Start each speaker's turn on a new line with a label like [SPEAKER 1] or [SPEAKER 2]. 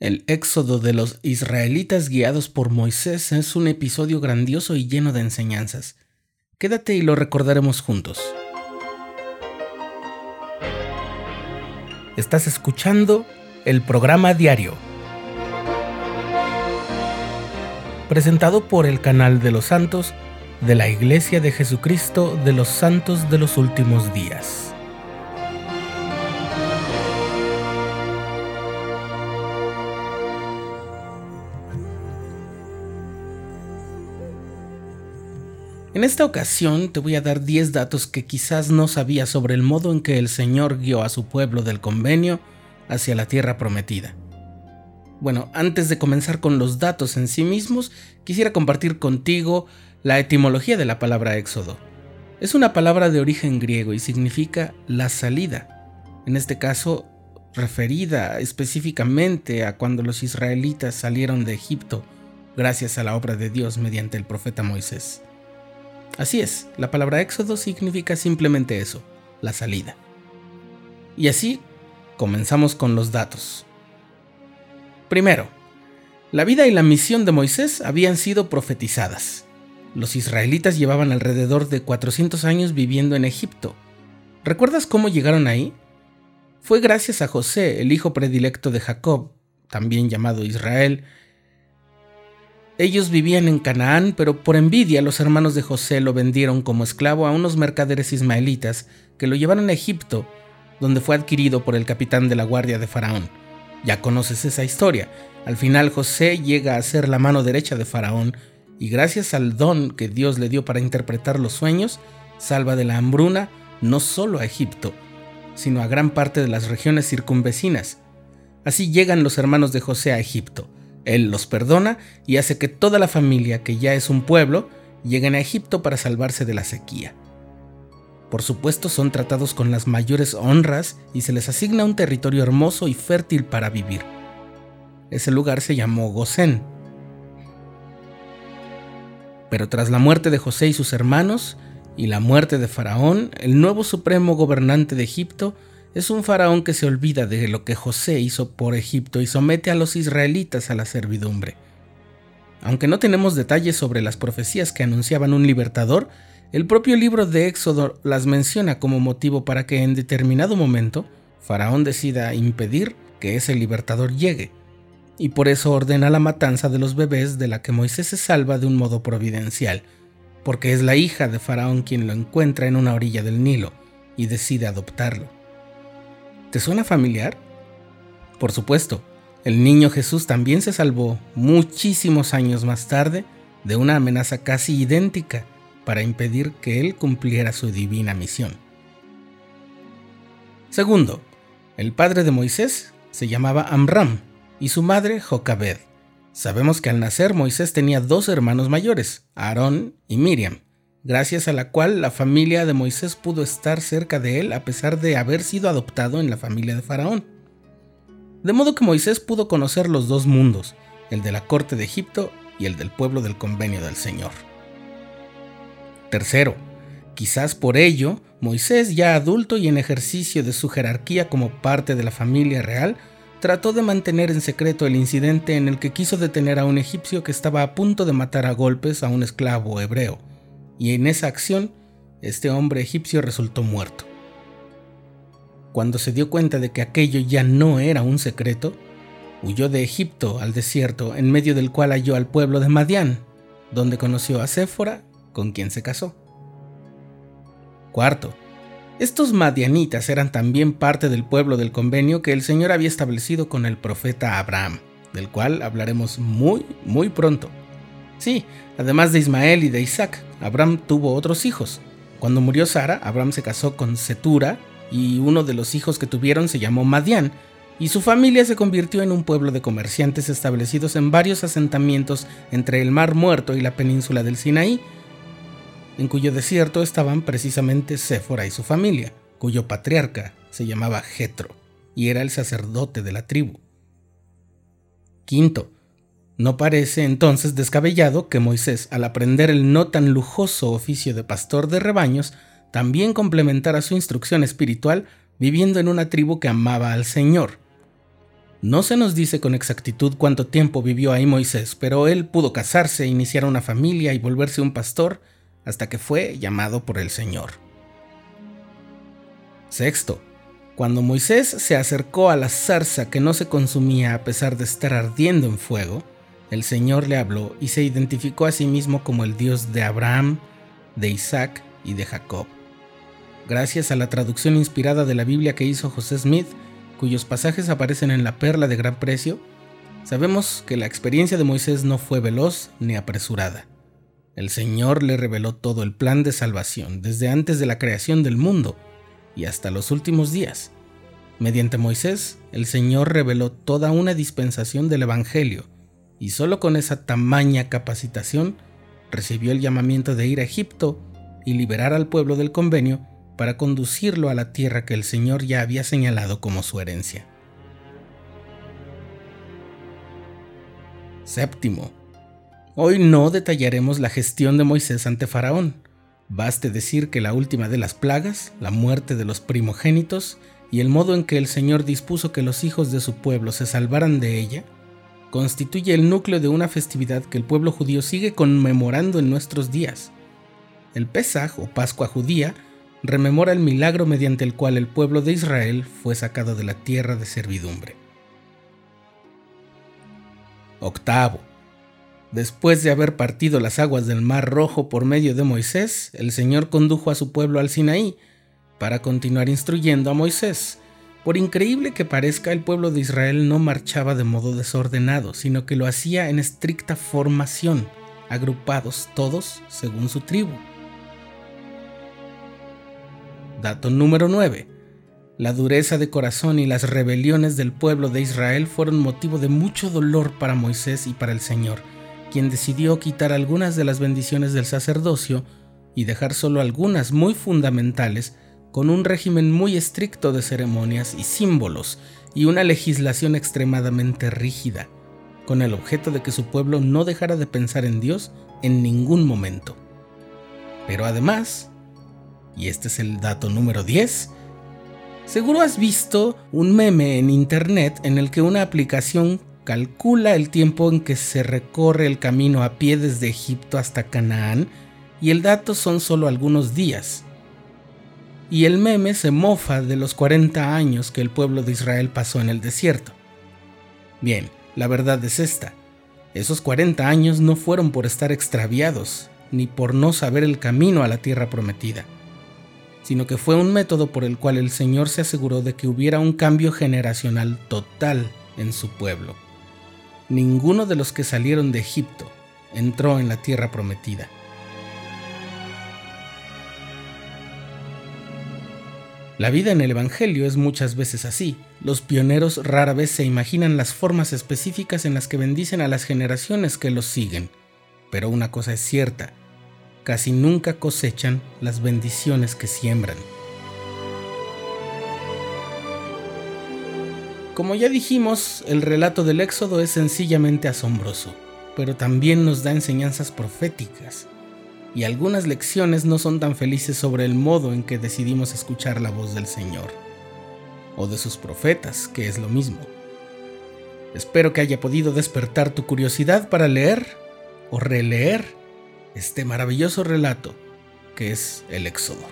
[SPEAKER 1] El éxodo de los israelitas guiados por Moisés es un episodio grandioso y lleno de enseñanzas. Quédate y lo recordaremos juntos. Estás escuchando el programa diario, presentado por el canal de los santos de la Iglesia de Jesucristo de los Santos de los Últimos Días. En esta ocasión te voy a dar 10 datos que quizás no sabías sobre el modo en que el Señor guió a su pueblo del convenio hacia la tierra prometida. Bueno, antes de comenzar con los datos en sí mismos, quisiera compartir contigo la etimología de la palabra éxodo. Es una palabra de origen griego y significa la salida. En este caso, referida específicamente a cuando los israelitas salieron de Egipto gracias a la obra de Dios mediante el profeta Moisés. Así es, la palabra éxodo significa simplemente eso, la salida. Y así comenzamos con los datos. Primero, la vida y la misión de Moisés habían sido profetizadas. Los israelitas llevaban alrededor de 400 años viviendo en Egipto. ¿Recuerdas cómo llegaron ahí? Fue gracias a José, el hijo predilecto de Jacob, también llamado Israel, ellos vivían en Canaán, pero por envidia los hermanos de José lo vendieron como esclavo a unos mercaderes ismaelitas que lo llevaron a Egipto, donde fue adquirido por el capitán de la guardia de Faraón. Ya conoces esa historia. Al final José llega a ser la mano derecha de Faraón y gracias al don que Dios le dio para interpretar los sueños, salva de la hambruna no solo a Egipto, sino a gran parte de las regiones circunvecinas. Así llegan los hermanos de José a Egipto. Él los perdona y hace que toda la familia, que ya es un pueblo, lleguen a Egipto para salvarse de la sequía. Por supuesto son tratados con las mayores honras y se les asigna un territorio hermoso y fértil para vivir. Ese lugar se llamó Gosén. Pero tras la muerte de José y sus hermanos, y la muerte de Faraón, el nuevo supremo gobernante de Egipto es un faraón que se olvida de lo que José hizo por Egipto y somete a los israelitas a la servidumbre. Aunque no tenemos detalles sobre las profecías que anunciaban un libertador, el propio libro de Éxodo las menciona como motivo para que en determinado momento Faraón decida impedir que ese libertador llegue, y por eso ordena la matanza de los bebés de la que Moisés se salva de un modo providencial, porque es la hija de Faraón quien lo encuentra en una orilla del Nilo y decide adoptarlo. ¿Te suena familiar? Por supuesto, el niño Jesús también se salvó muchísimos años más tarde de una amenaza casi idéntica para impedir que él cumpliera su divina misión. Segundo, el padre de Moisés se llamaba Amram y su madre Jocabed. Sabemos que al nacer Moisés tenía dos hermanos mayores, Aarón y Miriam gracias a la cual la familia de Moisés pudo estar cerca de él a pesar de haber sido adoptado en la familia de Faraón. De modo que Moisés pudo conocer los dos mundos, el de la corte de Egipto y el del pueblo del convenio del Señor. Tercero, quizás por ello, Moisés, ya adulto y en ejercicio de su jerarquía como parte de la familia real, trató de mantener en secreto el incidente en el que quiso detener a un egipcio que estaba a punto de matar a golpes a un esclavo hebreo y en esa acción este hombre egipcio resultó muerto. Cuando se dio cuenta de que aquello ya no era un secreto, huyó de Egipto al desierto en medio del cual halló al pueblo de Madián, donde conoció a Séfora, con quien se casó. Cuarto, estos madianitas eran también parte del pueblo del convenio que el Señor había establecido con el profeta Abraham, del cual hablaremos muy, muy pronto. Sí, además de Ismael y de Isaac, Abraham tuvo otros hijos. Cuando murió Sara, Abraham se casó con Setura y uno de los hijos que tuvieron se llamó Madián, y su familia se convirtió en un pueblo de comerciantes establecidos en varios asentamientos entre el Mar Muerto y la península del Sinaí, en cuyo desierto estaban precisamente Séfora y su familia, cuyo patriarca se llamaba Jetro y era el sacerdote de la tribu. Quinto, no parece entonces descabellado que Moisés, al aprender el no tan lujoso oficio de pastor de rebaños, también complementara su instrucción espiritual viviendo en una tribu que amaba al Señor. No se nos dice con exactitud cuánto tiempo vivió ahí Moisés, pero él pudo casarse, iniciar una familia y volverse un pastor hasta que fue llamado por el Señor. Sexto, cuando Moisés se acercó a la zarza que no se consumía a pesar de estar ardiendo en fuego, el Señor le habló y se identificó a sí mismo como el Dios de Abraham, de Isaac y de Jacob. Gracias a la traducción inspirada de la Biblia que hizo José Smith, cuyos pasajes aparecen en la perla de gran precio, sabemos que la experiencia de Moisés no fue veloz ni apresurada. El Señor le reveló todo el plan de salvación desde antes de la creación del mundo y hasta los últimos días. Mediante Moisés, el Señor reveló toda una dispensación del Evangelio, y solo con esa tamaña capacitación recibió el llamamiento de ir a Egipto y liberar al pueblo del convenio para conducirlo a la tierra que el Señor ya había señalado como su herencia. Séptimo. Hoy no detallaremos la gestión de Moisés ante Faraón. Baste decir que la última de las plagas, la muerte de los primogénitos y el modo en que el Señor dispuso que los hijos de su pueblo se salvaran de ella, constituye el núcleo de una festividad que el pueblo judío sigue conmemorando en nuestros días. El Pesaj o Pascua judía rememora el milagro mediante el cual el pueblo de Israel fue sacado de la tierra de servidumbre. Octavo. Después de haber partido las aguas del Mar Rojo por medio de Moisés, el Señor condujo a su pueblo al Sinaí para continuar instruyendo a Moisés. Por increíble que parezca, el pueblo de Israel no marchaba de modo desordenado, sino que lo hacía en estricta formación, agrupados todos según su tribu. Dato número 9. La dureza de corazón y las rebeliones del pueblo de Israel fueron motivo de mucho dolor para Moisés y para el Señor, quien decidió quitar algunas de las bendiciones del sacerdocio y dejar solo algunas muy fundamentales, con un régimen muy estricto de ceremonias y símbolos y una legislación extremadamente rígida, con el objeto de que su pueblo no dejara de pensar en Dios en ningún momento. Pero además, y este es el dato número 10, seguro has visto un meme en internet en el que una aplicación calcula el tiempo en que se recorre el camino a pie desde Egipto hasta Canaán y el dato son solo algunos días. Y el meme se mofa de los 40 años que el pueblo de Israel pasó en el desierto. Bien, la verdad es esta. Esos 40 años no fueron por estar extraviados, ni por no saber el camino a la tierra prometida sino que fue un método por el cual el Señor se aseguró de que hubiera un cambio generacional total en su pueblo. Ninguno de los que salieron de Egipto entró en la tierra prometida. La vida en el Evangelio es muchas veces así. Los pioneros rara vez se imaginan las formas específicas en las que bendicen a las generaciones que los siguen. Pero una cosa es cierta, casi nunca cosechan las bendiciones que siembran. Como ya dijimos, el relato del Éxodo es sencillamente asombroso, pero también nos da enseñanzas proféticas, y algunas lecciones no son tan felices sobre el modo en que decidimos escuchar la voz del Señor, o de sus profetas, que es lo mismo. Espero que haya podido despertar tu curiosidad para leer o releer este maravilloso relato que es el Éxodo.